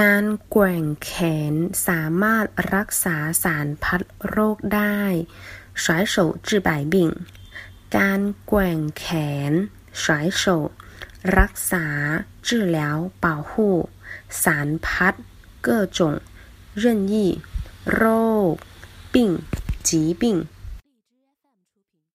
การแกว่งแขนสามารถรักษาสารพัดโรคได้甩手治百病การแกว่งแขน甩手รักษา治疗保护สารพัด各种任意โรค病疾病